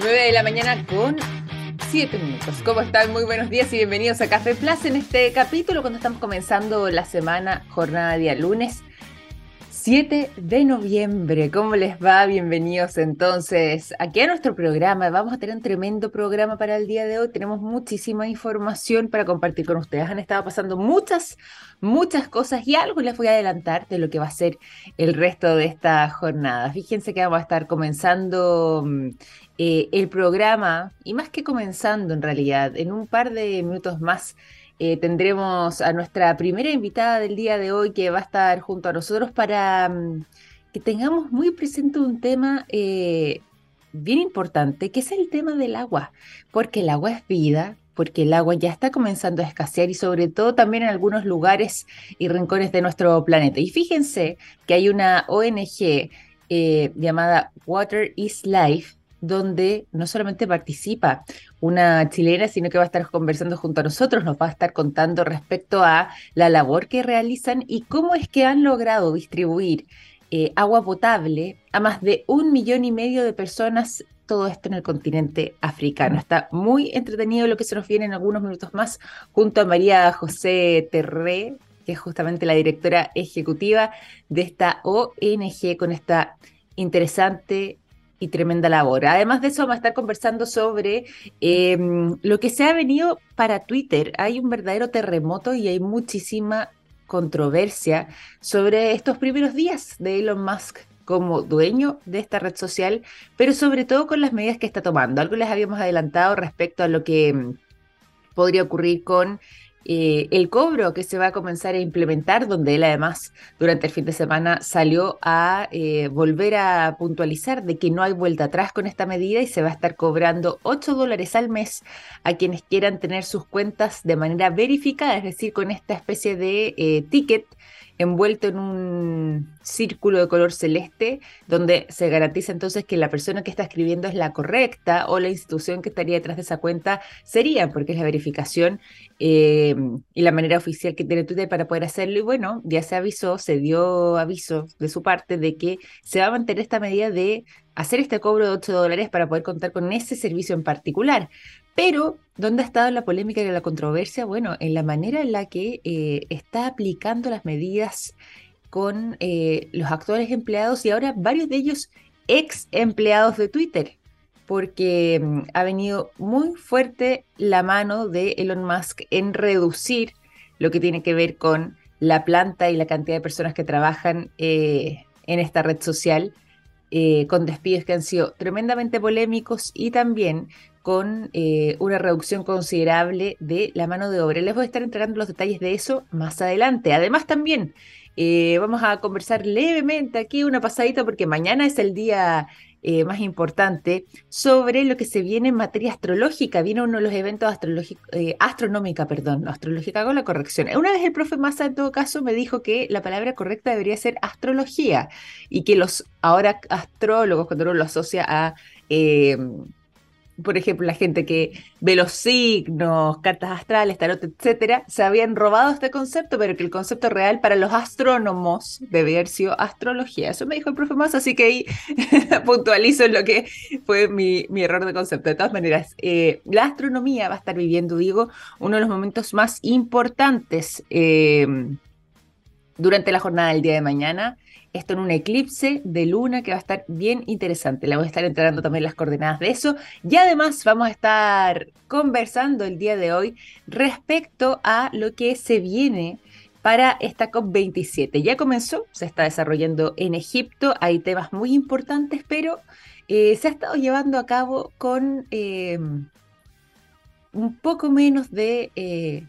9 de la mañana con 7 minutos. ¿Cómo están? Muy buenos días y bienvenidos a Café Plus en este capítulo cuando estamos comenzando la semana, jornada día lunes 7 de noviembre. ¿Cómo les va? Bienvenidos entonces aquí a nuestro programa. Vamos a tener un tremendo programa para el día de hoy. Tenemos muchísima información para compartir con ustedes. Han estado pasando muchas, muchas cosas y algo les voy a adelantar de lo que va a ser el resto de esta jornada. Fíjense que vamos a estar comenzando mm, eh, el programa, y más que comenzando en realidad, en un par de minutos más eh, tendremos a nuestra primera invitada del día de hoy que va a estar junto a nosotros para mm, que tengamos muy presente un tema eh, bien importante, que es el tema del agua, porque el agua es vida, porque el agua ya está comenzando a escasear y sobre todo también en algunos lugares y rincones de nuestro planeta. Y fíjense que hay una ONG llamada Water is Life, donde no solamente participa una chilena, sino que va a estar conversando junto a nosotros, nos va a estar contando respecto a la labor que realizan y cómo es que han logrado distribuir eh, agua potable a más de un millón y medio de personas, todo esto en el continente africano. Está muy entretenido lo que se nos viene en algunos minutos más junto a María José Terré, que es justamente la directora ejecutiva de esta ONG con esta interesante y tremenda labor. Además de eso, vamos a estar conversando sobre em, lo que se ha venido para Twitter. Hay un verdadero terremoto y hay muchísima controversia sobre estos primeros días de Elon Musk como dueño de esta red social, pero sobre todo con las medidas que está tomando. Algo les habíamos adelantado respecto a lo que em, podría ocurrir con eh, el cobro que se va a comenzar a implementar, donde él además durante el fin de semana salió a eh, volver a puntualizar de que no hay vuelta atrás con esta medida y se va a estar cobrando 8 dólares al mes a quienes quieran tener sus cuentas de manera verificada, es decir, con esta especie de eh, ticket envuelto en un círculo de color celeste, donde se garantiza entonces que la persona que está escribiendo es la correcta o la institución que estaría detrás de esa cuenta sería, porque es la verificación eh, y la manera oficial que tiene Twitter para poder hacerlo. Y bueno, ya se avisó, se dio aviso de su parte de que se va a mantener esta medida de hacer este cobro de 8 dólares para poder contar con ese servicio en particular. Pero, ¿dónde ha estado la polémica y la controversia? Bueno, en la manera en la que eh, está aplicando las medidas con eh, los actuales empleados y ahora varios de ellos ex empleados de Twitter, porque mm, ha venido muy fuerte la mano de Elon Musk en reducir lo que tiene que ver con la planta y la cantidad de personas que trabajan eh, en esta red social, con despidos que han sido tremendamente polémicos y también con eh, una reducción considerable de la mano de obra. Les voy a estar entregando los detalles de eso más adelante. Además también eh, vamos a conversar levemente aquí una pasadita porque mañana es el día eh, más importante sobre lo que se viene en materia astrológica. Viene uno de los eventos astronómica, perdón, astrológica con la corrección. Una vez el profe Massa en todo caso me dijo que la palabra correcta debería ser astrología y que los ahora astrólogos cuando uno lo asocia a por ejemplo, la gente que ve los signos, cartas astrales, tarot, etcétera, se habían robado este concepto, pero que el concepto real para los astrónomos debe haber sido astrología. Eso me dijo el profe Más, así que ahí puntualizo lo que fue mi, error de concepto. De todas maneras, eh, la astronomía va a estar viviendo, digo, uno de los momentos más importantes eh, durante la jornada del día de mañana esto en un eclipse de luna que va a estar bien interesante. Le voy a estar entregando también las coordenadas de eso. Y además vamos a estar conversando el día de hoy respecto a lo que se viene para esta COP27. Ya comenzó, se está desarrollando en Egipto, hay temas muy importantes, pero eh, se ha estado llevando a cabo con eh, un poco menos de eh,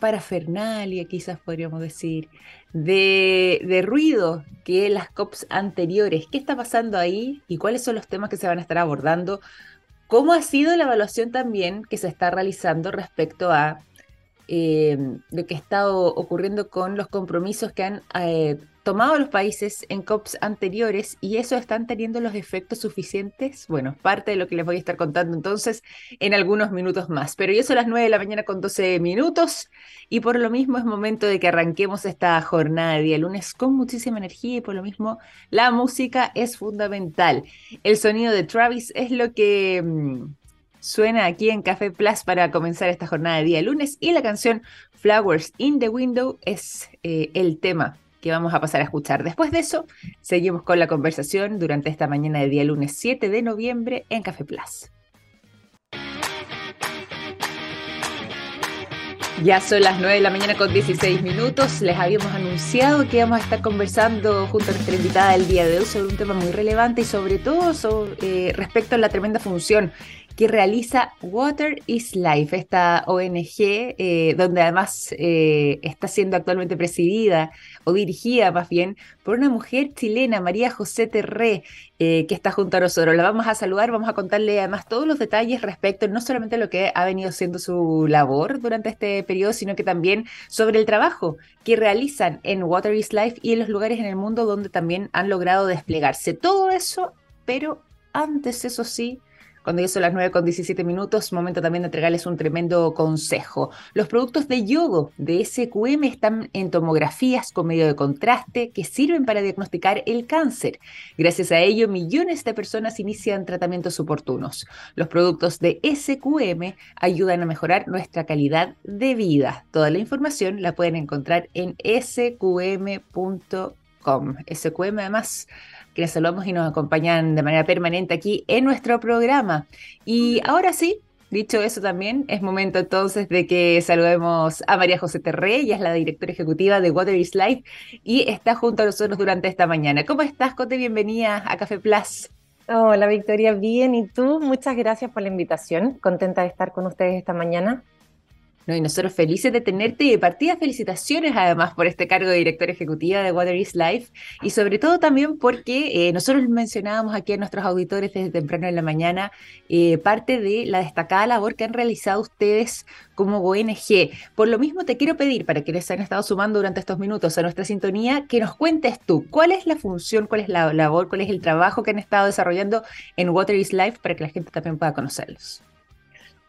parafernalia, quizás podríamos decir, de, ruido que las COPs anteriores. ¿Qué está pasando ahí y cuáles son los temas que se van a estar abordando? ¿Cómo ha sido la evaluación también que se está realizando respecto a eh, lo que ha estado ocurriendo con los compromisos que han eh, tomado los países en COPs anteriores y eso están teniendo los efectos suficientes. Bueno, parte de lo que les voy a estar contando entonces en algunos minutos más. Pero yo son las 9 de la mañana con 12 minutos y por lo mismo es momento de que arranquemos esta jornada de día lunes con muchísima energía y por lo mismo la música es fundamental. El sonido de Travis es lo que... Mm, suena aquí en Café Plus para comenzar esta jornada de día lunes y la canción Flowers in the Window es eh, el tema que vamos a pasar a escuchar. Después de eso, seguimos con la conversación durante esta mañana de día lunes 7 de noviembre en Café Plus. Ya son las 9 de la mañana con 16 minutos. Les habíamos anunciado que íbamos a estar conversando junto a nuestra invitada el día de hoy sobre un tema muy relevante y sobre todo eh, respecto a la tremenda función que realiza Water is Life, esta ONG, eh, donde además eh, está siendo actualmente presidida o dirigida más bien por una mujer chilena, María José Terré, eh, que está junto a nosotros. La vamos a saludar, vamos a contarle además todos los detalles respecto no solamente a lo que ha venido siendo su labor durante este periodo, sino que también sobre el trabajo que realizan en Water is Life y en los lugares en el mundo donde también han logrado desplegarse. Todo eso, pero antes, eso sí, cuando ya son las 9 con 17 minutos, momento también de entregarles un tremendo consejo. Los productos de yodo de SQM están en tomografías con medio de contraste que sirven para diagnosticar el cáncer. Gracias a ello, millones de personas inician tratamientos oportunos. Los productos de SQM ayudan a mejorar nuestra calidad de vida. Toda la información la pueden encontrar en sqm.com. SQM además que les saludamos y nos acompañan de manera permanente aquí en nuestro programa. Y ahora sí, dicho eso también, es momento entonces de que saludemos a María José Terré, ella es la directora ejecutiva de Water is Life y está junto a nosotros durante esta mañana. ¿Cómo estás, Cote? Bienvenida a Café Plus. Hola Victoria, bien. ¿Y tú? Muchas gracias por la invitación. Contenta de estar con ustedes esta mañana. No, y nosotros felices de tenerte y de partida felicitaciones además por este cargo de directora ejecutiva de Water is Life y sobre todo también porque eh, nosotros mencionábamos aquí a nuestros auditores desde temprano en la mañana eh, parte de la destacada labor que han realizado ustedes como ONG. Por lo mismo te quiero pedir, para quienes se han estado sumando durante estos minutos a nuestra sintonía, que nos cuentes tú cuál es la función, cuál es la labor, cuál es el trabajo que han estado desarrollando en Water is Life para que la gente también pueda conocerlos.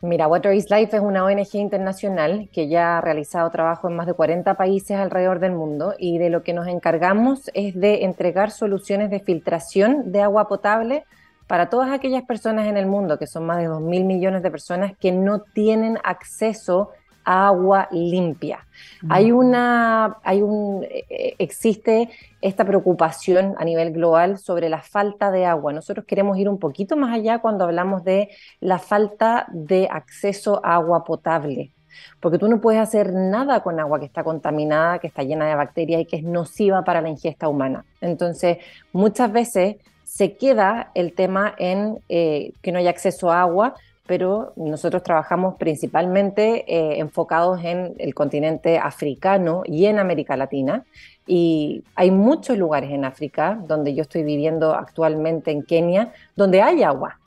Mira, Water is Life es una ONG internacional que ya ha realizado trabajo en más de 40 países alrededor del mundo y de lo que nos encargamos es de entregar soluciones de filtración de agua potable para todas aquellas personas en el mundo, que son más de 2.000 millones de personas que no tienen acceso agua limpia. Hay una, hay un, eh, existe esta preocupación a nivel global sobre la falta de agua. Nosotros queremos ir un poquito más allá cuando hablamos de la falta de acceso a agua potable. Porque tú no puedes hacer nada con agua que está contaminada, que está llena de bacterias y que es nociva para la ingesta humana. Entonces, muchas veces se queda el tema en eh, que no hay acceso a agua, pero nosotros trabajamos principalmente eh, enfocados en el continente africano y en América Latina. Y hay muchos lugares en África, donde yo estoy viviendo actualmente en Kenia, donde hay agua,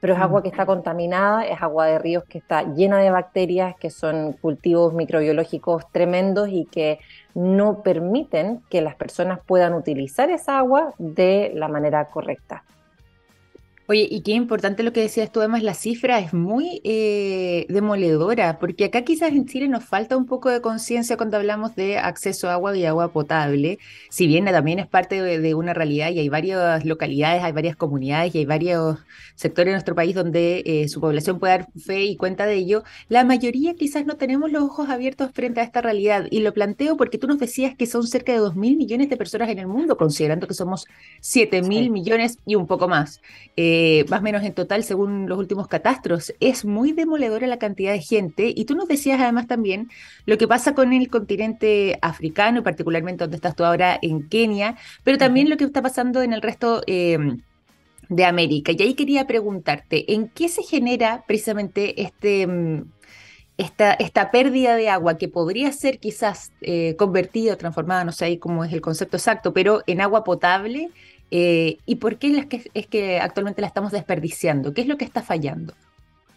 pero es agua que está contaminada, es agua de ríos que está llena de bacterias, que son cultivos microbiológicos tremendos y que no permiten que las personas puedan utilizar esa agua de la manera correcta. Oye, y qué importante lo que decías tú, además la cifra es muy eh, demoledora, porque acá quizás en Chile nos falta un poco de conciencia cuando hablamos de acceso a agua y agua potable, si bien también es parte de, una realidad y hay varias localidades, hay varias comunidades y hay varios sectores de nuestro país donde eh, su población puede dar fe y cuenta de ello, la mayoría quizás no tenemos los ojos abiertos frente a esta realidad. Y lo planteo porque tú nos decías que son cerca de 2 mil millones de personas en el mundo, considerando que somos 7 mil millones y un poco más. Eh, eh, más o menos en total según los últimos catastros. Es muy demoledora la cantidad de gente y tú nos decías además también lo que pasa con el continente africano, particularmente donde estás tú ahora en Kenia, pero también lo que está pasando en el resto... Em, de América. Y ahí quería preguntarte, ¿en qué se genera precisamente este, em, esta, esta, pérdida de agua que podría ser quizás eh, convertida o transformada, no sé ahí cómo es el concepto exacto, pero en agua potable eh, ¿Y por qué es que, es que actualmente la estamos desperdiciando? ¿Qué es lo que está fallando?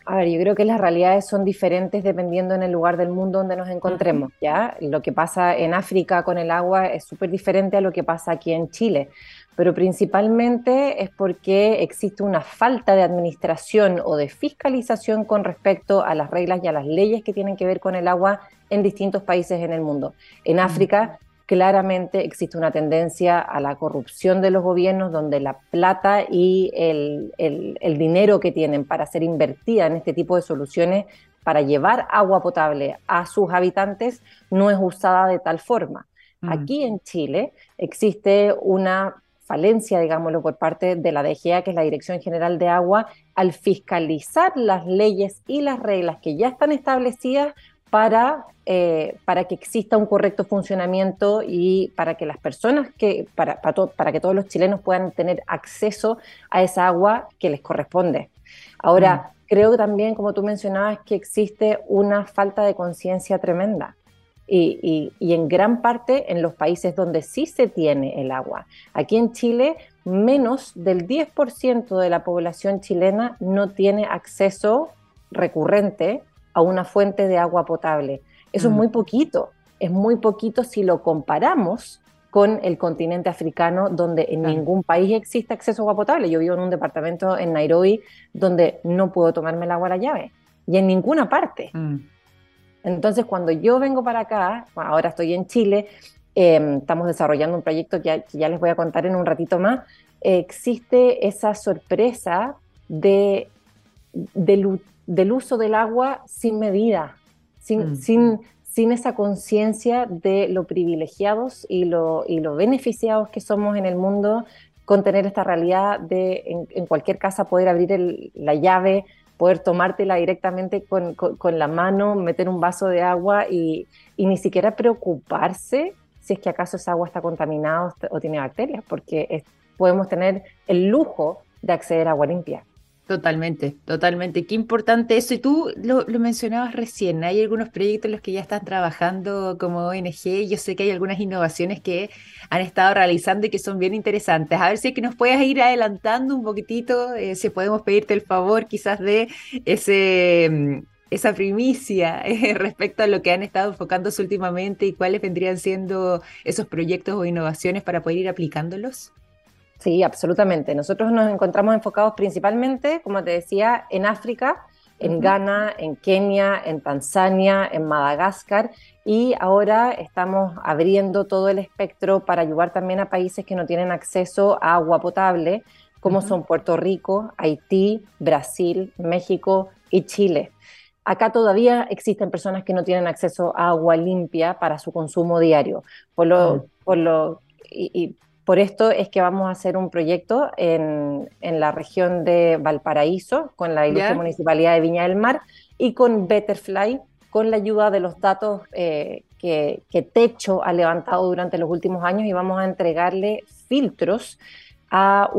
A ver, yo creo que las realidades son diferentes dependiendo en el lugar del mundo donde nos encontremos, ¿ya? Lo que pasa en África con el agua es súper diferente a lo que pasa aquí en Chile, pero principalmente es porque existe una falta de administración o de fiscalización con respecto a las reglas y a las leyes que tienen que ver con el agua en distintos países en el mundo. En África claramente existe una tendencia a la corrupción de los gobiernos donde la plata y el, dinero que tienen para ser invertida en este tipo de soluciones para llevar agua potable a sus habitantes no es usada de tal forma. Mm. Aquí en Chile existe una falencia, digámoslo, por parte de la DGA, que es la Dirección General de Agua, al fiscalizar las leyes y las reglas que ya están establecidas para, eh, para que exista un correcto funcionamiento y para que las personas que, para, para, que todos los chilenos puedan tener acceso a esa agua que les corresponde. Ahora, mm. creo también, como tú mencionabas, que existe una falta de conciencia tremenda. Y, y, en gran parte en los países donde sí se tiene el agua. Aquí en Chile, menos del 10% de la población chilena no tiene acceso recurrente a una fuente de agua potable. Eso es mm. muy poquito, es muy poquito si lo comparamos con el continente africano, donde en ningún país existe acceso a agua potable. Yo vivo en un departamento en Nairobi donde no puedo tomarme el agua a la llave, y en ninguna parte. Mm. Entonces, cuando yo vengo para acá, ahora estoy en Chile, em, estamos desarrollando un proyecto que ya, les voy a contar en un ratito más, existe esa sorpresa de, de, del uso del agua sin medida, sin, mm. sin, sin esa conciencia de lo privilegiados y lo, y lo beneficiados que somos en el mundo con tener esta realidad de en, cualquier casa poder abrir la llave, poder tomártela directamente con, con, la mano, meter un vaso de agua y, y, ni siquiera preocuparse si es que acaso esa agua está contaminada o tiene bacterias, porque podemos tener el lujo de acceder a agua limpia. Totalmente, totalmente. Qué importante eso. Y tú lo, mencionabas recién, hay algunos proyectos en los que ya están trabajando como ONG. Yo sé que hay algunas innovaciones que han estado realizando y que son bien interesantes. A ver si es que nos puedes ir adelantando un poquitito, eh, si podemos pedirte el favor quizás de ese, mm, esa primicia eh, respecto a lo que han estado enfocándose últimamente y cuáles vendrían siendo esos proyectos o innovaciones para poder ir aplicándolos. Sí, absolutamente. Nosotros nos encontramos enfocados principalmente, como te decía, en África, en Ghana, en Kenia, en Tanzania, en Madagascar y ahora estamos abriendo todo el espectro para ayudar también a países que no tienen acceso a agua potable, como son Puerto Rico, Haití, Brasil, México y Chile. Acá todavía existen personas que no tienen acceso a agua limpia para su consumo diario, por lo, por lo y por esto es que vamos a hacer un proyecto en, la región de Valparaíso, con la Ilustre Municipalidad de Viña del Mar y con Betterfly, con la ayuda de los datos eh, que, Techo ha levantado durante los últimos años y vamos a entregarle filtros a,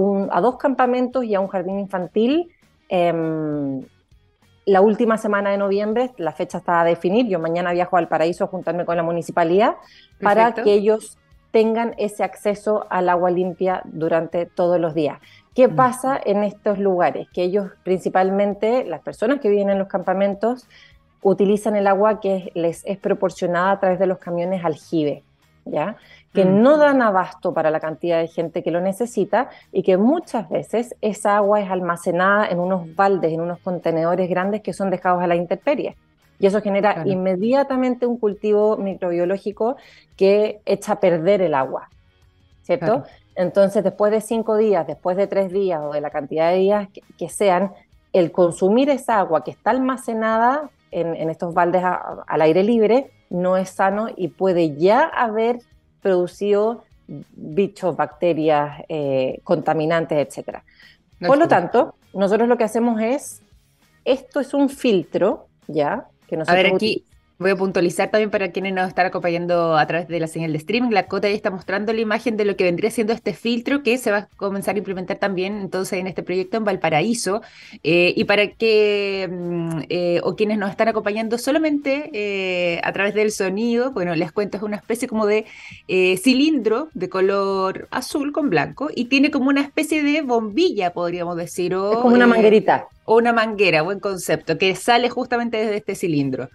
dos campamentos y a un jardín infantil. Em, la última semana de noviembre, la fecha está a definir, yo mañana viajo al paraíso a juntarme con la municipalidad para que ellos tengan ese acceso al agua limpia durante todos los días. ¿Qué mm. pasa en estos lugares? Que ellos, principalmente las personas que viven en los campamentos, utilizan el agua que les es proporcionada a través de los camiones aljibe, ¿ya? que mm. no dan abasto para la cantidad de gente que lo necesita y que muchas veces esa agua es almacenada en unos baldes, en unos contenedores grandes que son dejados a la intemperie y eso genera inmediatamente un cultivo microbiológico que echa a perder el agua, ¿cierto? Entonces, después de cinco días, después de tres días o de la cantidad de días que, sean, el consumir esa agua que está almacenada en, estos baldes al aire libre no es sano y puede ya haber producido bichos, bacterias, eh, contaminantes, etc. Por lo tanto, nosotros lo que hacemos es, esto es un filtro, ¿ya? A ver, aquí, Voy a puntualizar también para quienes nos están acompañando a través de la señal de streaming. La Cota ya está mostrando la imagen de lo que vendría siendo este filtro que se va a comenzar a implementar también entonces en este proyecto en Valparaíso. Eh, y para que, mm, eh, o quienes nos están acompañando solamente eh, a través del sonido, bueno, les cuento, es una especie como de cilindro de color azul con blanco y tiene como una especie de bombilla, podríamos decir. O, es como una manguerita. O una manguera, buen concepto, que sale justamente desde este cilindro.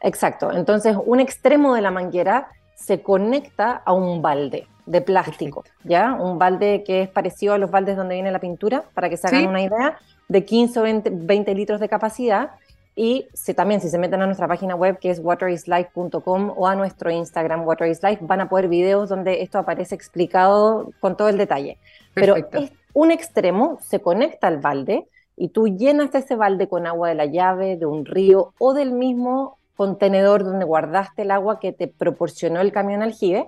Exacto. Entonces, un extremo de la manguera se conecta a un balde de plástico, ¿ya? Un balde que es parecido a los baldes donde viene la pintura, para que se hagan una idea, de 15 o 20, litros de capacidad. Y si, también, si se meten a nuestra página web, que es waterislife.com, o a nuestro Instagram, waterislife, van a poder videos donde esto aparece explicado con todo el detalle. Pero es, un extremo se conecta al balde y tú llenas ese balde con agua de la llave, de un río o del mismo contenedor donde guardaste el agua que te proporcionó el camión aljibe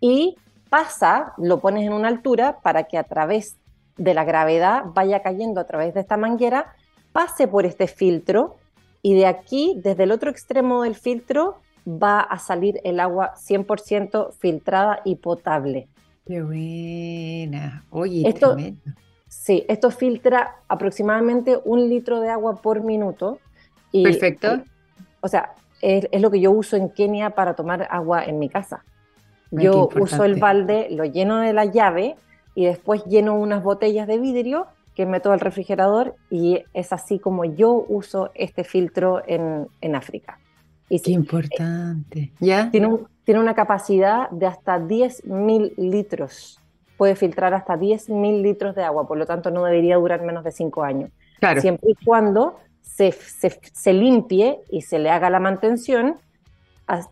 y pasa, lo pones en una altura para que a través de la gravedad vaya cayendo a través de esta manguera, pase por este filtro y de aquí, desde el otro extremo del filtro, va a salir el agua 100% filtrada y potable. Qué buena. Oye, esto, Sí, esto filtra aproximadamente un litro de agua por minuto. Y, Perfecto o sea, es, lo que yo uso en Kenia para tomar agua en mi casa. Yo uso el balde, lo lleno de la llave y después lleno unas botellas de vidrio que meto al refrigerador y es así como yo uso este filtro en, en África. Y Qué importante. ¿Ya? Tiene, tiene una capacidad de hasta 10.000 litros. Puede filtrar hasta 10.000 litros de agua, por lo tanto no debería durar menos de 5 años. Claro. Siempre y cuando se, limpie y se le haga la mantención,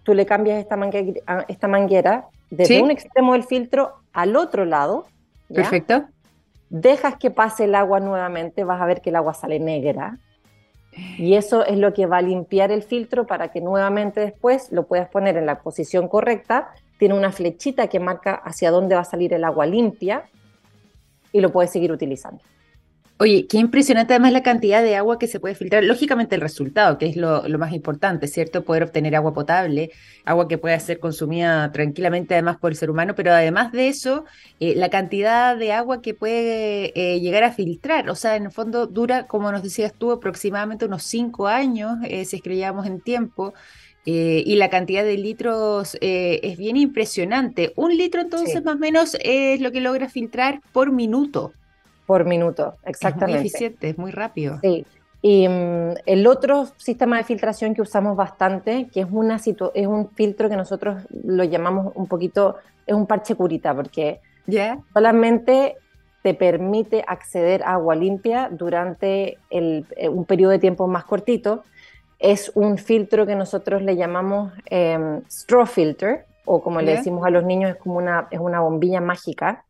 tú le cambias esta manguera, esta manguera desde un extremo del filtro al otro lado. Perfecto. Dejas que pase el agua nuevamente, vas a ver que el agua sale negra. Y eso es lo que va a limpiar el filtro para que nuevamente después lo puedas poner en la posición correcta. Tiene una flechita que marca hacia dónde va a salir el agua limpia y lo puedes seguir utilizando. Oye, qué impresionante además la cantidad de agua que se puede filtrar. Lógicamente el resultado, que es lo, más importante, ¿cierto? Poder obtener agua potable, agua que pueda ser consumida tranquilamente además por el ser humano, pero además de eso, eh, la cantidad de agua que puede eh, llegar a filtrar. O sea, en el fondo dura, como nos decías tú, aproximadamente unos cinco años, eh, si escribíamos en tiempo. y la cantidad de litros es bien impresionante. Un litro entonces más o menos es lo que logra filtrar por minuto por minuto, exactamente. Es muy eficiente, es muy rápido. Sí. Y mm, el otro sistema de filtración que usamos bastante, que es, una es un filtro que nosotros lo llamamos un poquito, es un parche curita, porque solamente te permite acceder a agua limpia durante el, eh, un periodo de tiempo más cortito. Es un filtro que nosotros le llamamos em, straw filter, o como le decimos a los niños, es como una, es una bombilla mágica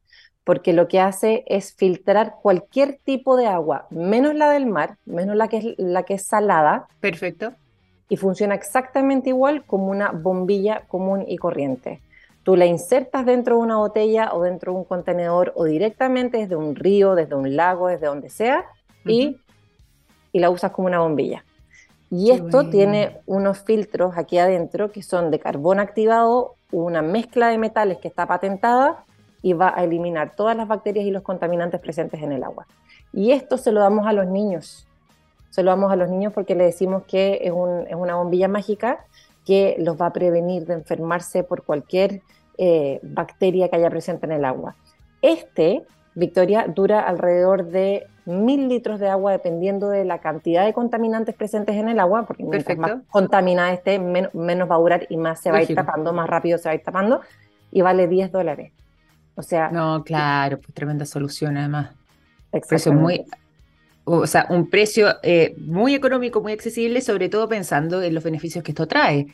porque lo que hace es filtrar cualquier tipo de agua, menos la del mar, menos la que es, la que es salada. Perfecto. Y funciona exactamente igual como una bombilla común y corriente. Tú la insertas dentro de una botella o dentro de un contenedor o directamente desde un río, desde un lago, desde donde sea, y, y, la usas como una bombilla. Y esto tiene unos filtros aquí adentro que son de carbón activado, una mezcla de metales que está patentada y va a eliminar todas las bacterias y los contaminantes presentes en el agua. Y esto se lo damos a los niños. Se lo damos a los niños porque le decimos que es, una bombilla mágica que los va a prevenir de enfermarse por cualquier eh, bacteria que haya presente en el agua. Este, Victoria, dura alrededor de mil litros de agua dependiendo de la cantidad de contaminantes presentes en el agua, porque mientras más contaminada esté, menos, va a durar y más se va a ir tapando, más rápido se va a ir tapando, y vale 10 dólares. O sea. No, claro, pues tremenda solución además. Precio muy, o sea, un precio eh, muy económico, muy accesible, sobre todo pensando en los beneficios que esto trae.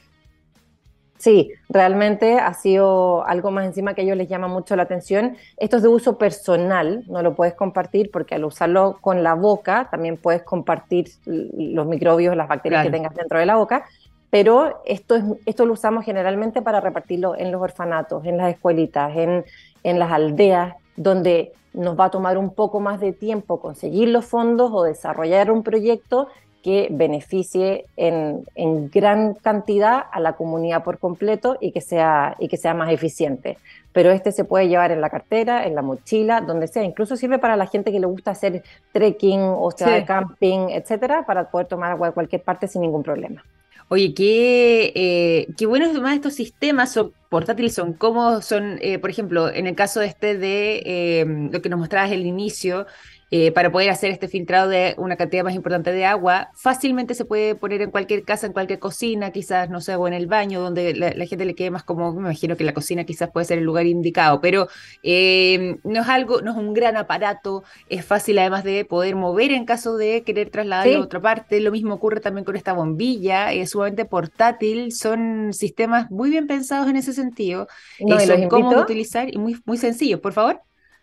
Sí, realmente ha sido algo más encima que a ellos les llama mucho la atención. Esto es de uso personal, no lo puedes compartir porque al usarlo con la boca también puedes compartir los microbios, las bacterias que tengas dentro de la boca, pero esto, es, esto lo usamos generalmente para repartirlo en los orfanatos, en las escuelitas, en, en las aldeas, donde nos va a tomar un poco más de tiempo conseguir los fondos o desarrollar un proyecto que beneficie en, en, gran cantidad a la comunidad por completo y que, sea, y que sea más eficiente. Pero este se puede llevar en la cartera, en la mochila, donde sea. Incluso sirve para la gente que le gusta hacer trekking o sea, camping, etcétera, para poder tomar agua de cualquier parte sin ningún problema. Oye, qué, eh, qué buenos además estos sistemas son portátiles, son cómodos, son, eh, por ejemplo, en el caso de este de eh, lo que nos mostrabas al inicio, eh, para poder hacer este filtrado de una cantidad más importante de agua. Fácilmente se puede poner en cualquier casa, en cualquier cocina, quizás, no sé, o en el baño, donde la, gente le quede más como, me imagino que la cocina quizás puede ser el lugar indicado, pero eh, no es algo, no es un gran aparato, es fácil además de poder mover en caso de querer trasladarlo a otra parte. Lo mismo ocurre también con esta bombilla, es sumamente portátil, son sistemas muy bien pensados en ese sentido, no, eh, son cómodos de utilizar y muy, muy sencillos. Por favor.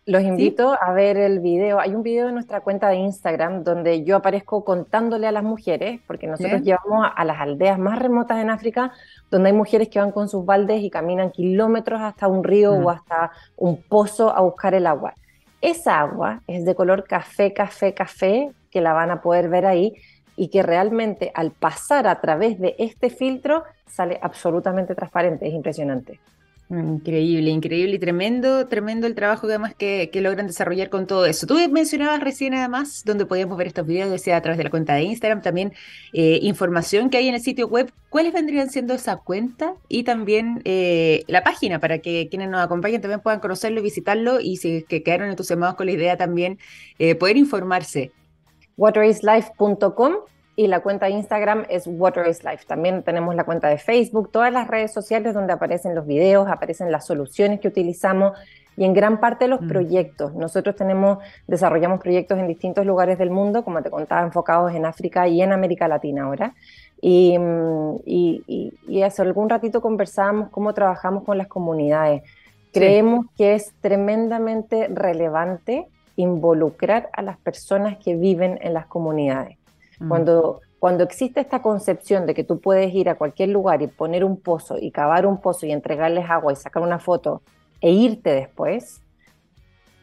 Los invito a ver el video. Hay un video en nuestra cuenta de Instagram donde yo aparezco contándole a las mujeres, porque nosotros llevamos a, las aldeas más remotas en África, donde hay mujeres que van con sus baldes y caminan kilómetros hasta un río o mm. hasta un pozo a buscar el agua. Esa agua es de color café, café, café, que la van a poder ver ahí y que realmente al pasar a través de este filtro sale absolutamente transparente. Es impresionante. Increíble, increíble y tremendo, tremendo el trabajo que además que, logran desarrollar con todo eso. Tú mencionabas recién además donde podíamos ver estos videos, decía a través de la cuenta de Instagram, también eh, información que hay en el sitio web. ¿Cuáles vendrían siendo esa cuenta y también eh, la página para que quienes nos acompañen también puedan conocerlo y visitarlo y si que quedaron entusiasmados con la idea también eh, poder informarse? waterislife.com y la cuenta de Instagram es Water is Life. También tenemos la cuenta de Facebook, todas las redes sociales donde aparecen los videos, aparecen las soluciones que utilizamos y en gran parte los mm. proyectos. Nosotros tenemos, desarrollamos proyectos en distintos lugares del mundo, como te contaba, enfocados en África y en América Latina ahora. Y, y, y, hace algún ratito conversábamos cómo trabajamos con las comunidades. Creemos que es tremendamente relevante involucrar a las personas que viven en las comunidades. Mm. Cuando, cuando existe esta concepción de que tú puedes ir a cualquier lugar y poner un pozo y cavar un pozo y entregarles agua y sacar una foto e irte después,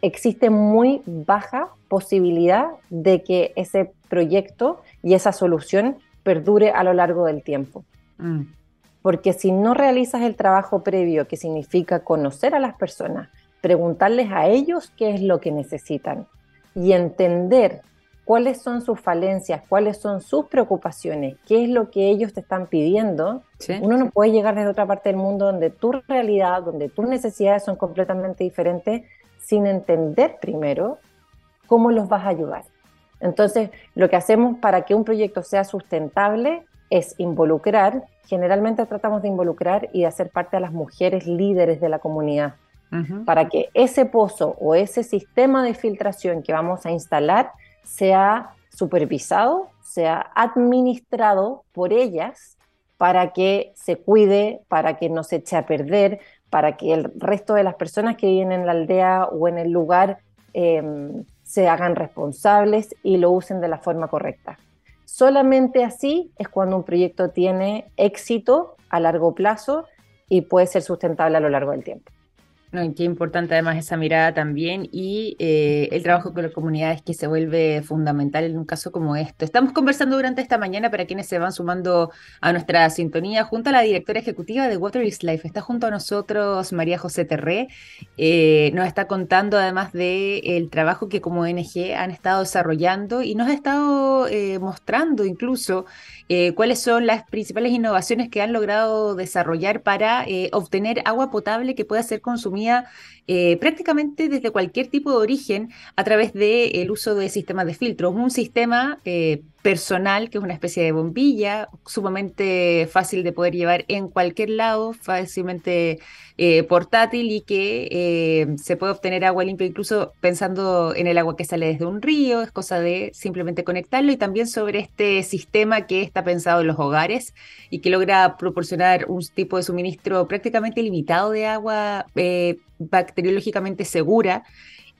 existe muy baja posibilidad de que ese proyecto y esa solución perdure a lo largo del tiempo. Mm. Porque si no realizas el trabajo previo, que significa conocer a las personas, preguntarles a ellos qué es lo que necesitan y entender cuáles son sus falencias, cuáles son sus preocupaciones, qué es lo que ellos te están pidiendo, uno no puede llegar desde otra parte del mundo donde tu realidad, donde tus necesidades son completamente diferentes, sin entender primero cómo los vas a ayudar. Entonces, lo que hacemos para que un proyecto sea sustentable es involucrar, generalmente tratamos de involucrar y de hacer parte a las mujeres líderes de la comunidad, para que ese pozo o ese sistema de filtración que vamos a instalar sea supervisado, sea administrado por ellas para que se cuide, para que no se eche a perder, para que el resto de las personas que viven en la aldea o en el lugar em, se hagan responsables y lo usen de la forma correcta. Solamente así es cuando un proyecto tiene éxito a largo plazo y puede ser sustentable a lo largo del tiempo. No, qué importante además esa mirada también y eh, el trabajo con las comunidades que se vuelve fundamental en un caso como esto. Estamos conversando durante esta mañana para quienes se van sumando a nuestra sintonía junto a la directora ejecutiva de Water is Life. Está junto a nosotros María José Terré. Eh, nos está contando además del el trabajo que como ONG han estado desarrollando y nos ha estado eh, mostrando incluso cuáles son las principales innovaciones que han logrado desarrollar para obtener agua potable que pueda ser consumida eh, prácticamente desde cualquier tipo de origen a través del uso de sistemas de filtros. Un sistema eh, personal, que es una especie de bombilla, sumamente fácil de poder llevar en cualquier lado, fácilmente eh, portátil y que eh, se puede obtener agua limpia incluso pensando en el agua que sale desde un río, es cosa de simplemente conectarlo. Y también sobre este sistema que está pensado en los hogares y que logra proporcionar un tipo de suministro prácticamente limitado de agua eh, bacteriológicamente segura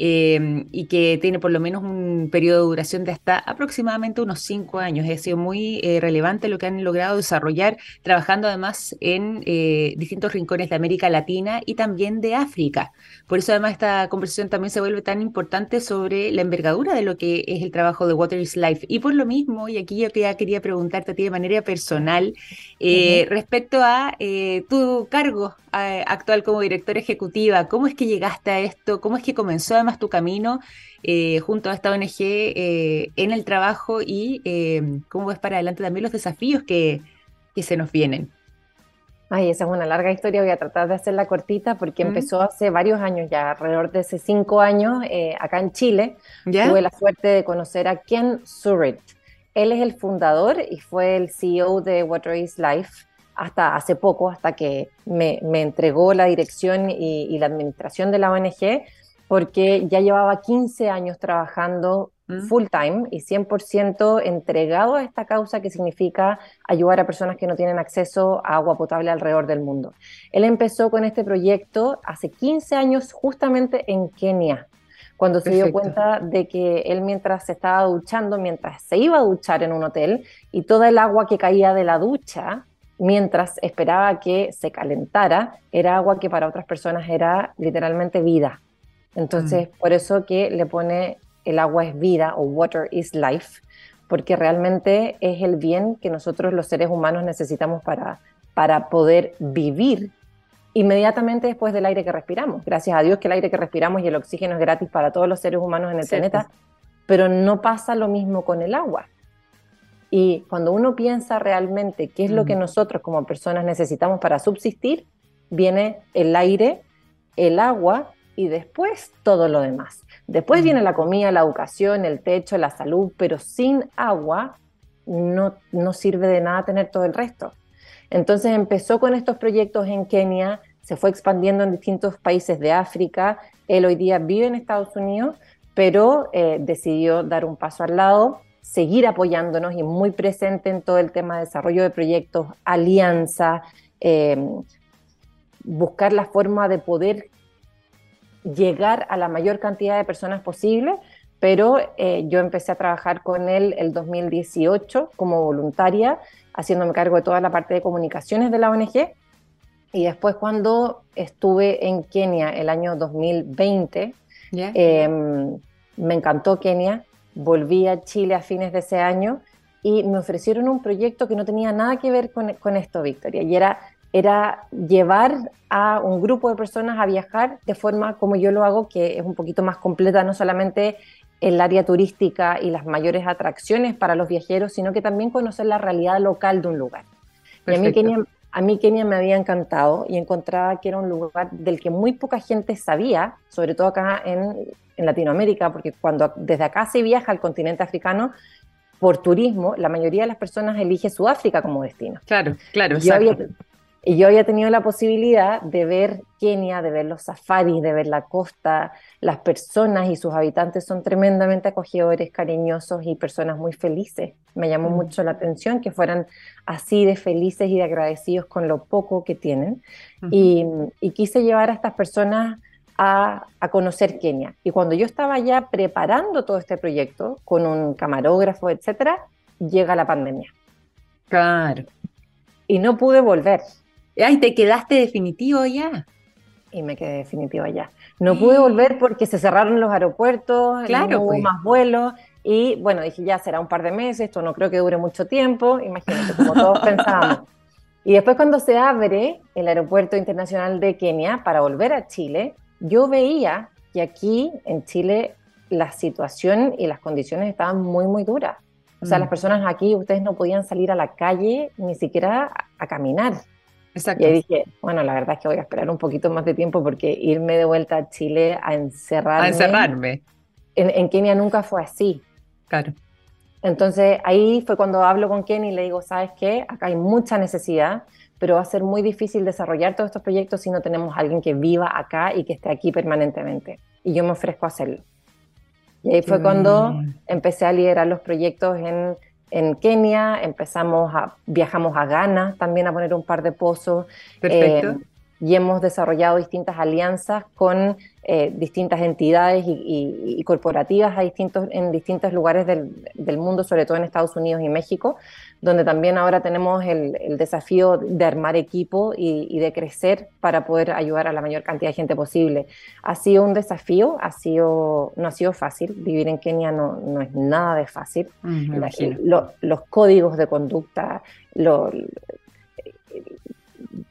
Em, y que tiene por lo menos un periodo de duración de hasta aproximadamente unos cinco años. Ha sido muy eh, relevante lo que han logrado desarrollar, trabajando además en eh, distintos rincones de América Latina y también de África. Por eso además esta conversación también se vuelve tan importante sobre la envergadura de lo que es el trabajo de Water is Life. Y por lo mismo, y aquí yo ya quería preguntarte a ti de manera personal, eh, respecto a tu cargo actual como directora ejecutiva, ¿cómo es que llegaste a esto? ¿Cómo es que comenzó además tu camino eh, junto a esta ONG eh, en el trabajo y eh, cómo ves para adelante también los desafíos que, que, se nos vienen? Ay, esa es una larga historia, voy a tratar de hacerla cortita porque empezó hace varios años ya, alrededor de hace cinco años, acá en Chile. Tuve la suerte de conocer a Ken Surrit. Él es el fundador y fue el CEO de Water is Life hasta hace poco, hasta que me, me entregó la dirección y, y, la administración de la ONG porque ya llevaba 15 años trabajando mm. full time y 100% entregado a esta causa que significa ayudar a personas que no tienen acceso a agua potable alrededor del mundo. Él empezó con este proyecto hace 15 años justamente en Kenia, cuando se dio cuenta de que él mientras se estaba duchando, mientras se iba a duchar en un hotel y toda el agua que caía de la ducha, mientras esperaba que se calentara, era agua que para otras personas era literalmente vida. Entonces, mm. por eso que le pone el agua es vida o water is life, porque realmente es el bien que nosotros los seres humanos necesitamos para, para poder vivir inmediatamente después del aire que respiramos. Gracias a Dios que el aire que respiramos y el oxígeno es gratis para todos los seres humanos en el planeta, pero no pasa lo mismo con el agua. Y cuando uno piensa realmente qué es lo que mm. nosotros como personas necesitamos para subsistir, viene el aire, el agua y después todo lo demás. Después viene la comida, la educación, el techo, la salud, pero sin agua no, no sirve de nada tener todo el resto. Entonces empezó con estos proyectos en Kenia, se fue expandiendo en distintos países de África, él hoy día vive en Estados Unidos, pero eh, decidió dar un paso al lado, seguir apoyándonos y muy presente en todo el tema de desarrollo de proyectos, alianza, eh, buscar la forma de poder llegar a la mayor cantidad de personas posible, pero eh, yo empecé a trabajar con él el 2018 como voluntaria, haciéndome cargo de toda la parte de comunicaciones de la ONG. Y después cuando estuve en Kenia el año 2020, em, me encantó Kenia, volví a Chile a fines de ese año y me ofrecieron un proyecto que no tenía nada que ver con, con esto, Victoria, y era era llevar a un grupo de personas a viajar de forma como yo lo hago, que es un poquito más completa, no solamente el área turística y las mayores atracciones para los viajeros, sino que también conocer la realidad local de un lugar. Y a mí, Kenia, a mí Kenia me había encantado y encontraba que era un lugar del que muy poca gente sabía, sobre todo acá en, en Latinoamérica, porque cuando desde acá se viaja al continente africano, por turismo, la mayoría de las personas elige Sudáfrica como destino. Claro, claro. Yo había, y yo había tenido la posibilidad de ver Kenia, de ver los safaris, de ver la costa. Las personas y sus habitantes son tremendamente acogedores, cariñosos y personas muy felices. Me llamó mm. mucho la atención que fueran así de felices y de agradecidos con lo poco que tienen. y, quise llevar a estas personas a, a, conocer Kenia. Y cuando yo estaba ya preparando todo este proyecto con un camarógrafo, etcétera, llega la pandemia. Claro. Y no pude volver. Ay, te quedaste definitivo ya. Y me quedé definitivo ya. No pude volver porque se cerraron los aeropuertos, claro, no hubo pues. más vuelos. Y bueno, dije, ya será un par de meses, esto no creo que dure mucho tiempo, imagínate, como todos pensábamos. Y después cuando se abre el aeropuerto internacional de Kenia para volver a Chile, yo veía que aquí en Chile la situación y las condiciones estaban muy, muy duras. O sea, las mm. personas aquí, ustedes no podían salir a la calle ni siquiera a caminar. Y ahí dije, bueno, la verdad es que voy a esperar un poquito más de tiempo porque irme de vuelta a Chile a encerrarme. A encerrarme. En, Kenia nunca fue así. Claro. Entonces ahí fue cuando hablo con Kenny y le digo, ¿sabes qué? Acá hay mucha necesidad, pero va a ser muy difícil desarrollar todos estos proyectos si no tenemos a alguien que viva acá y que esté aquí permanentemente. Y yo me ofrezco a hacerlo. Y ahí fue cuando empecé a liderar los proyectos en en Kenia, empezamos a, viajamos a Ghana también a poner un par de pozos. Perfecto. Eh, y hemos desarrollado distintas alianzas con eh, distintas entidades y, corporativas a distintos, en distintos lugares del, mundo, sobre todo en Estados Unidos y México, donde también ahora tenemos el, desafío de armar equipo y, de crecer para poder ayudar a la mayor cantidad de gente posible. Ha sido un desafío, ha sido, no ha sido fácil, vivir en Kenia no, no es nada de fácil. Mm, los códigos de conducta, lo,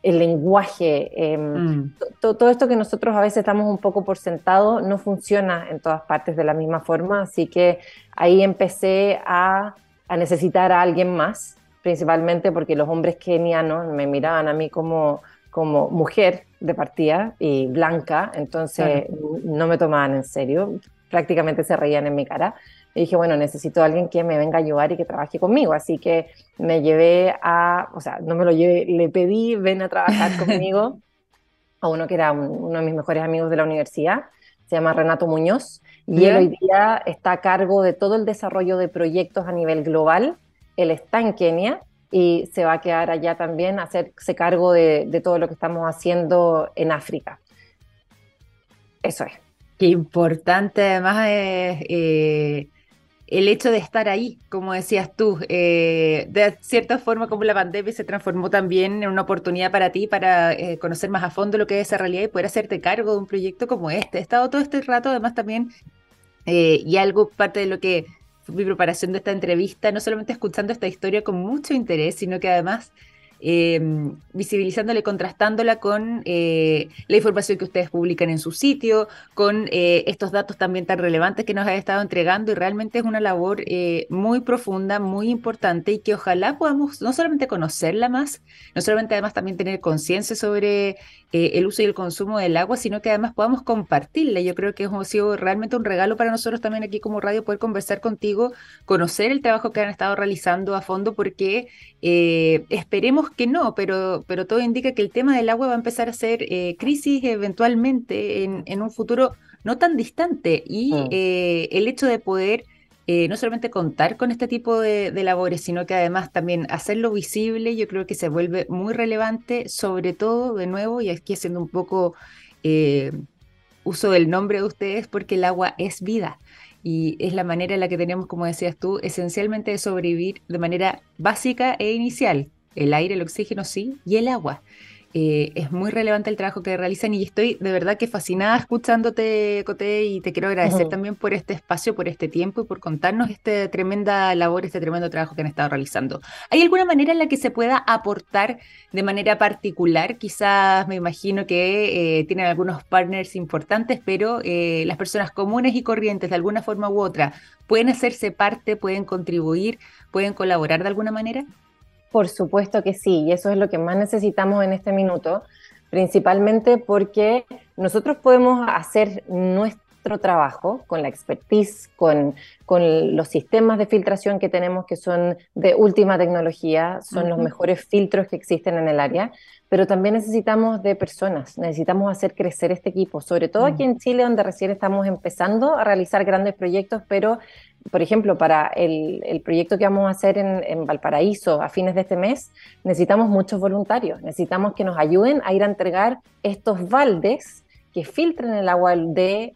el lenguaje, em, mm. todo esto que nosotros a veces estamos un poco por sentado, no funciona en todas partes de la misma forma, así que ahí empecé a, necesitar a alguien más, principalmente porque los hombres kenianos me miraban a mí como, como mujer de partida y blanca, entonces no me tomaban en serio, prácticamente se reían en mi cara. Y dije, bueno, necesito a alguien que me venga a ayudar y que trabaje conmigo. Así que me llevé a, o sea, no me lo llevé, le pedí, ven a trabajar conmigo a uno que era uno de mis mejores amigos de la universidad, se llama Renato Muñoz, y él hoy día está a cargo de todo el desarrollo de proyectos a nivel global. Él está en Kenia y se va a quedar allá también a hacerse cargo de, de todo lo que estamos haciendo en África. Eso es. Qué importante además es eh, el hecho de estar ahí, como decías tú, eh, de cierta forma como la pandemia se transformó también en una oportunidad para ti para eh, conocer más a fondo lo que es esa realidad y poder hacerte cargo de un proyecto como este. He estado todo este rato además también, eh, y algo parte de lo que fue mi preparación de esta entrevista, no solamente escuchando esta historia con mucho interés, sino que además eh, visibilizándola y contrastándola con eh, la información que ustedes publican en su sitio, con eh, estos datos también tan relevantes que nos ha estado entregando y realmente es una labor muy profunda, muy importante y que ojalá podamos no solamente conocerla más, no solamente además también tener conciencia sobre el uso y el consumo del agua, sino que además podamos compartirla. Yo creo que ha sido realmente un regalo para nosotros también aquí como radio poder conversar contigo, conocer el trabajo que han estado realizando a fondo porque esperemos que no, pero, pero todo indica que el tema del agua va a empezar a ser eh, crisis eventualmente en, un futuro no tan distante. Y mm. eh, el hecho de poder eh, no solamente contar con este tipo de, labores, sino que además también hacerlo visible, yo creo que se vuelve muy relevante, sobre todo, de nuevo, y aquí haciendo un poco uso del nombre de ustedes, porque el agua es vida y es la manera en la que tenemos, como decías tú, esencialmente de sobrevivir de manera básica e inicial el aire, el oxígeno sí, y el agua. Eh, es muy relevante el trabajo que realizan y estoy de verdad que fascinada escuchándote, Cote, y te quiero agradecer también por este espacio, por este tiempo y por contarnos esta tremenda labor, este tremendo trabajo que han estado realizando. ¿Hay alguna manera en la que se pueda aportar de manera particular? Quizás me imagino que eh, tienen algunos partners importantes, pero eh, las personas comunes y corrientes, de alguna forma u otra, ¿pueden hacerse parte, pueden contribuir, pueden colaborar de alguna manera? Por supuesto que sí, y eso es lo que más necesitamos en este minuto, principalmente porque nosotros podemos hacer nuestro trabajo con la expertise, con, con los sistemas de filtración que tenemos que son de última tecnología, son los mejores filtros que existen en el área, pero también necesitamos de personas, necesitamos hacer crecer este equipo, sobre todo aquí en Chile, donde recién estamos empezando a realizar grandes proyectos, pero por ejemplo, para el, proyecto que vamos a hacer en, Valparaíso a fines de este mes, necesitamos muchos voluntarios, necesitamos que nos ayuden a ir a entregar estos baldes que filtren el agua de,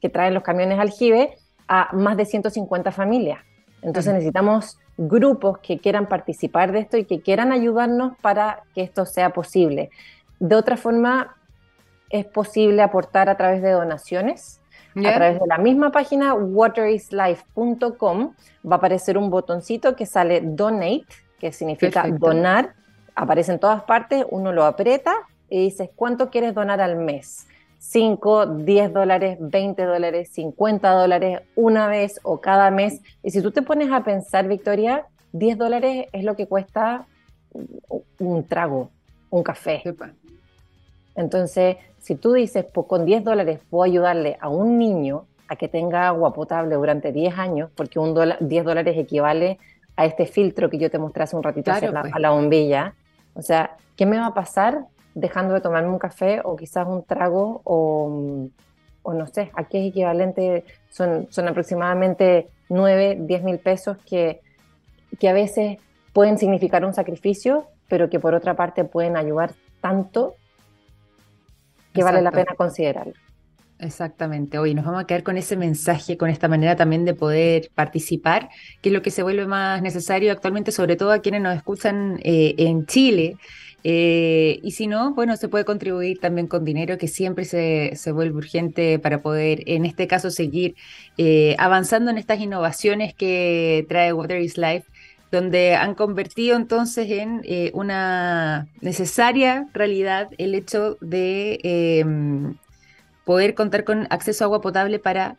que traen los camiones aljibe a más de 150 familias. Entonces necesitamos grupos que quieran participar de esto y que quieran ayudarnos para que esto sea posible. De otra forma, es posible aportar a través de donaciones a través de la misma página waterislife.com va a aparecer un botoncito que sale donate, que significa donar, aparece en todas partes, uno lo aprieta y dices cuánto quieres donar al mes. 5, 10 dólares, 20 dólares, 50 dólares, una vez o cada mes. Y si tú te pones a pensar, Victoria, 10 dólares es lo que cuesta un trago, un café. Entonces, si tú dices, pues con 10 dólares puedo ayudarle a un niño a que tenga agua potable durante 10 años, porque un 10 dólares equivale a este filtro que yo te mostré hace un ratito pues. a la bombilla. O sea, ¿qué me va a pasar dejando de tomarme un café o quizás un trago o, o no sé, aquí es equivalente, son, son aproximadamente 9, 10 mil pesos que, que a veces pueden significar un sacrificio, pero que por otra parte pueden ayudar tanto que vale la pena considerarlo. Exactamente. Hoy nos vamos a quedar con ese mensaje, con esta manera también de poder participar, que es lo que se vuelve más necesario actualmente, sobre todo a quienes nos escuchan eh, en Chile. Eh, y si no, bueno, se puede contribuir también con dinero, que siempre se, se vuelve urgente para poder, en este caso, seguir eh, avanzando en estas innovaciones que trae Water is Life donde han convertido entonces en una necesaria realidad el hecho de em, poder contar con acceso a agua potable para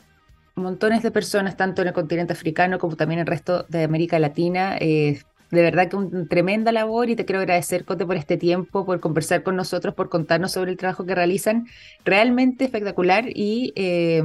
montones de personas, tanto en el continente africano como también en el resto de América Latina. Eh, de verdad que una tremenda labor y te quiero agradecer, Cote, por este tiempo, por conversar con nosotros, por contarnos sobre el trabajo que realizan. Realmente espectacular y eh,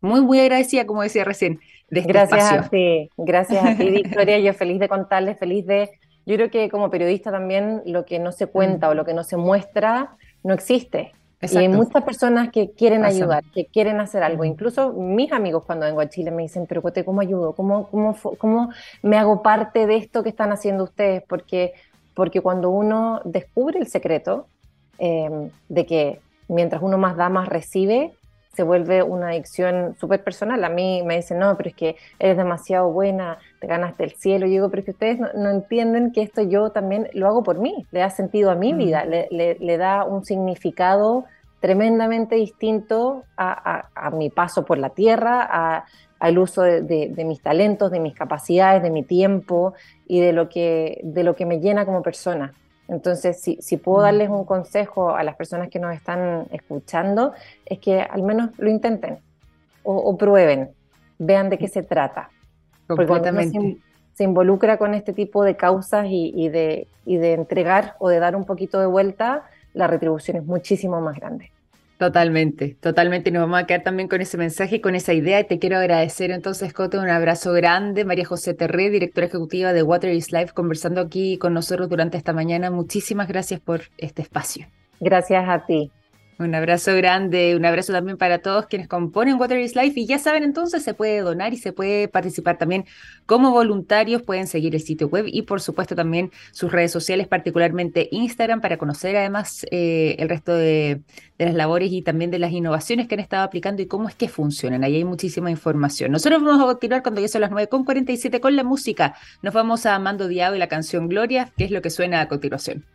muy, muy agradecida, como decía recién, de este Gracias a ti, gracias a ti, Victoria. Yo feliz de contarles, feliz de... Yo creo que como periodista también lo que no se cuenta mm. o lo que no se muestra no existe. Y hay muchas personas que quieren ayudar, que quieren hacer algo. Incluso mis amigos cuando vengo a Chile me dicen, pero Cote, ¿cómo ayudo? ¿Cómo, cómo, cómo me hago parte de esto que están haciendo ustedes? Porque, porque cuando uno descubre el secreto em, de que mientras uno más da, más recibe, se vuelve una adicción súper personal. A mí me dicen, no, pero es que eres demasiado buena, te ganaste el cielo. Y digo, pero es que ustedes no, entienden que esto yo también lo hago por mí, le da sentido a mi mm. vida, le, le, da un significado tremendamente distinto a, a, mi paso por la tierra, al uso de, de, mis talentos, de mis capacidades, de mi tiempo y de lo que, de lo que me llena como persona. Entonces, si, si puedo mm. darles un consejo a las personas que nos están escuchando, es que al menos lo intenten o, prueben, vean de qué se trata. Porque cuando se, se, involucra con este tipo de causas y, y, de, y de entregar o de dar un poquito de vuelta, la retribución es muchísimo más grande. Totalmente, totalmente. Nos vamos a quedar también con ese mensaje y con esa idea. Y te quiero agradecer entonces, Cote, un abrazo grande. María José Terré, directora ejecutiva de Water is Life, conversando aquí con nosotros durante esta mañana. Muchísimas gracias por este espacio. Gracias a ti. Un abrazo grande, un abrazo también para todos quienes componen Water is Life y ya saben entonces se puede donar y se puede participar también como voluntarios, pueden seguir el sitio web y por supuesto también sus redes sociales, particularmente Instagram, para conocer además eh, el resto de, las labores y también de las innovaciones que han estado aplicando y cómo es que funcionan. Ahí hay muchísima información. Nosotros vamos a continuar cuando ya son las 9.47 con la música. Nos vamos a Mando Diao y la canción Gloria, que es lo que suena a continuación.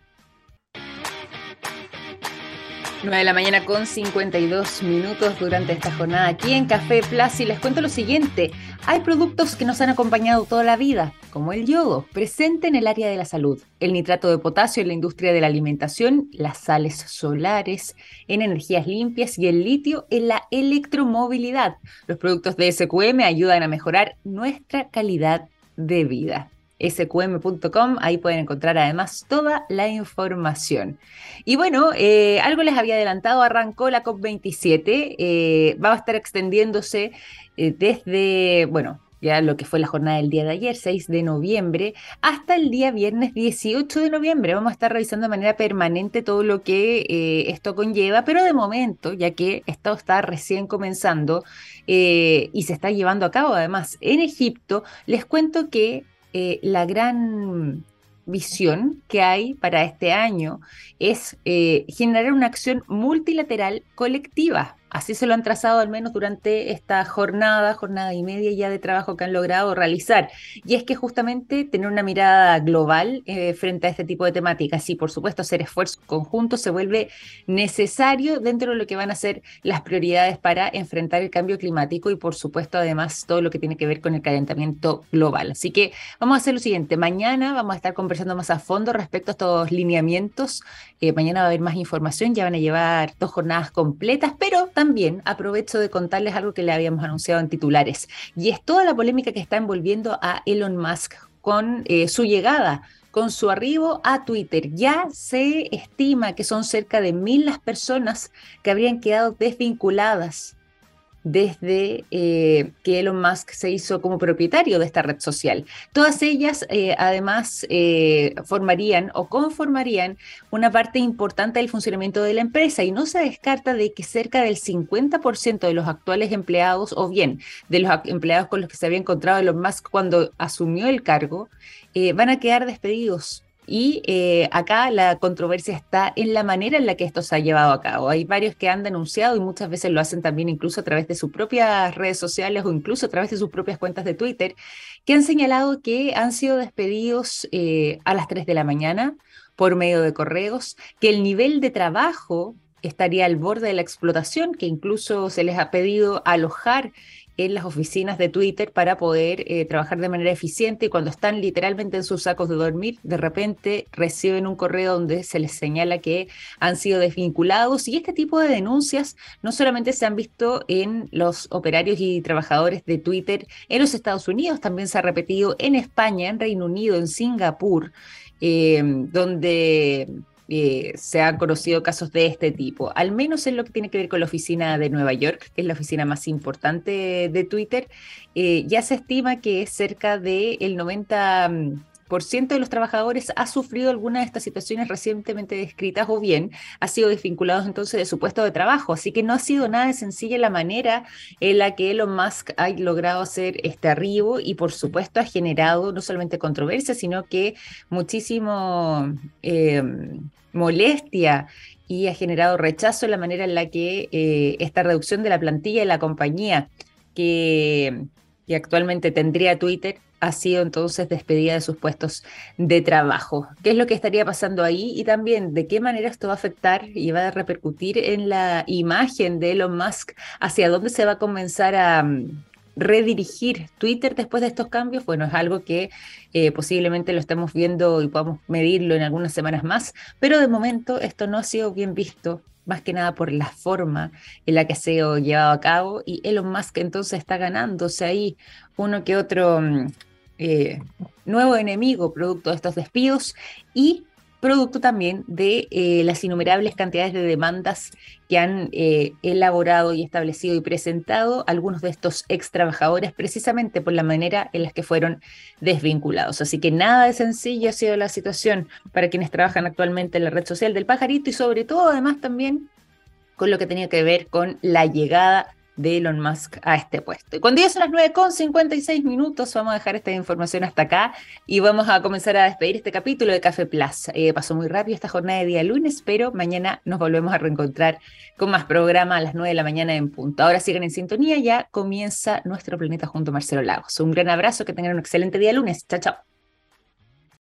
9 de la mañana con 52 minutos durante esta jornada aquí en Café Plaza y les cuento lo siguiente. Hay productos que nos han acompañado toda la vida, como el yodo, presente en el área de la salud, el nitrato de potasio en la industria de la alimentación, las sales solares en energías limpias y el litio en la electromovilidad. Los productos de SQM ayudan a mejorar nuestra calidad de vida sqm.com, ahí pueden encontrar además toda la información. Y bueno, eh, algo les había adelantado, arrancó la COP27, eh, va a estar extendiéndose eh, desde, bueno, ya lo que fue la jornada del día de ayer, 6 de noviembre, hasta el día viernes 18 de noviembre. Vamos a estar revisando de manera permanente todo lo que esto conlleva, pero de momento, ya que esto está recién comenzando y se está llevando a cabo además en Egipto, les cuento que eh, la gran visión que hay para este año es eh, generar una acción multilateral colectiva Así se lo han trazado al menos durante esta jornada, jornada y media ya de trabajo que han logrado realizar. Y es que justamente tener una mirada global eh, frente a este tipo de temáticas y por supuesto hacer esfuerzos conjuntos se vuelve necesario dentro de lo que van a ser las prioridades para enfrentar el cambio climático y por supuesto además todo lo que tiene que ver con el calentamiento global. Así que vamos a hacer lo siguiente, mañana vamos a estar conversando más a fondo respecto a estos lineamientos. Eh, mañana va a haber más información, ya van a llevar dos jornadas completas, pero también aprovecho de contarles algo que le habíamos anunciado en titulares, y es toda la polémica que está envolviendo a Elon Musk con eh, su llegada con su arribo a Twitter. Ya se estima que son cerca de mil las personas que habrían quedado desvinculadas desde eh, que Elon Musk se hizo como propietario de esta red social. Todas ellas eh, además eh, formarían o conformarían una parte importante del funcionamiento de la empresa y no se descarta de que cerca del 50% de los actuales empleados o bien de los empleados con los que se había encontrado Elon Musk cuando asumió el cargo van a quedar despedidos Y eh, acá la controversia está en la manera en la que esto se ha llevado a cabo. Hay varios que han denunciado y muchas veces lo hacen también incluso a través de sus propias redes sociales o incluso a través de sus propias cuentas de Twitter, que han señalado que han sido despedidos eh, a las 3 de la mañana por medio de correos, que el nivel de trabajo estaría al borde de la explotación, que incluso se les ha pedido alojar en las oficinas de Twitter para poder eh, trabajar de manera eficiente y cuando están literalmente en sus sacos de dormir, de repente reciben un correo donde se les señala que han sido desvinculados. Y este tipo de denuncias no solamente se han visto en los operarios y trabajadores de Twitter en los Estados Unidos, también se ha repetido en España, en Reino Unido, en Singapur, eh, donde eh, se han conocido casos de este tipo, al menos en lo que tiene que ver con la oficina de Nueva York, que es la oficina más importante de Twitter, eh, ya se estima que cerca del 90 por ciento de los trabajadores ha sufrido alguna de estas situaciones recientemente descritas o bien ha sido desvinculado entonces de su puesto de trabajo. Así que no ha sido nada de sencilla la manera en la que Elon Musk ha logrado hacer este arribo y por supuesto ha generado no solamente controversia, sino que muchísimo eh, molestia y ha generado rechazo en la manera en la que eh, esta reducción de la plantilla de la compañía que actualmente tendría Twitter ha sido entonces despedida de sus puestos de trabajo. ¿Qué es lo que estaría pasando ahí? Y también de qué manera esto va a afectar y va a repercutir en la imagen de Elon Musk, hacia dónde se va a comenzar a mm, redirigir Twitter después de estos cambios. Bueno, es algo que eh, posiblemente lo estemos viendo y podamos medirlo en algunas semanas más, pero de momento esto no ha sido bien visto más que nada por la forma en la que se ha llevado a cabo y Elon Musk entonces está ganándose ahí uno que otro mm, eh, nuevo enemigo producto de estos despidos y producto también de eh, las innumerables cantidades de demandas que han eh, elaborado y establecido y presentado algunos de estos ex trabajadores precisamente por la manera en la que fueron desvinculados. Así que nada de sencillo ha sido la situación para quienes trabajan actualmente en la red social del pajarito y sobre todo además también con lo que tenía que ver con la llegada de Elon Musk a este puesto. Cuando ya son las 9.56 minutos, vamos a dejar esta información hasta acá y vamos a comenzar a despedir este capítulo de Café Plus. Eh, pasó muy rápido esta jornada de día lunes, pero mañana nos volvemos a reencontrar con más programa a las 9 de la mañana en punto. Ahora sigan en sintonía, ya comienza nuestro planeta junto a Marcelo Lagos. Un gran abrazo, que tengan un excelente día lunes. Chao, chao.